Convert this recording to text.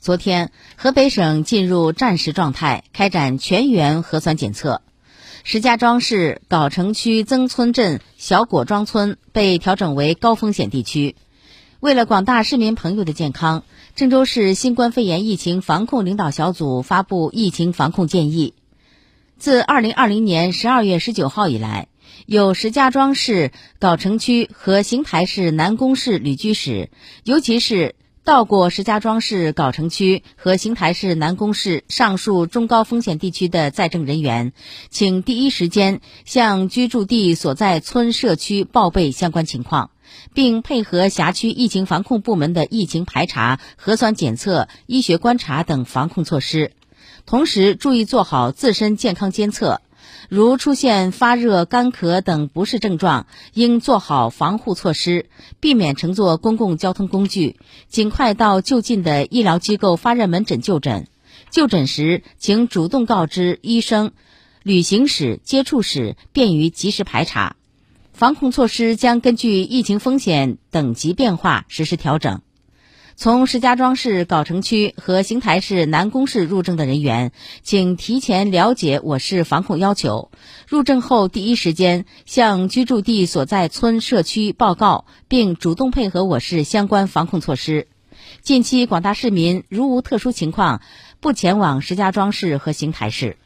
昨天，河北省进入战时状态，开展全员核酸检测。石家庄市藁城区曾村镇小果庄村被调整为高风险地区。为了广大市民朋友的健康，郑州市新冠肺炎疫情防控领导小组发布疫情防控建议。自2020年12月19号以来，有石家庄市藁城区和邢台市南宫市旅居史，尤其是。到过石家庄市藁城区和邢台市南宫市上述中高风险地区的在郑人员，请第一时间向居住地所在村社区报备相关情况，并配合辖区疫情防控部门的疫情排查、核酸检测、医学观察等防控措施，同时注意做好自身健康监测。如出现发热、干咳等不适症状，应做好防护措施，避免乘坐公共交通工具，尽快到就近的医疗机构发热门诊就诊。就诊时，请主动告知医生旅行史、接触史，便于及时排查。防控措施将根据疫情风险等级变化实施调整。从石家庄市藁城区和邢台市南宫市入郑的人员，请提前了解我市防控要求。入郑后第一时间向居住地所在村社区报告，并主动配合我市相关防控措施。近期广大市民如无特殊情况，不前往石家庄市和邢台市。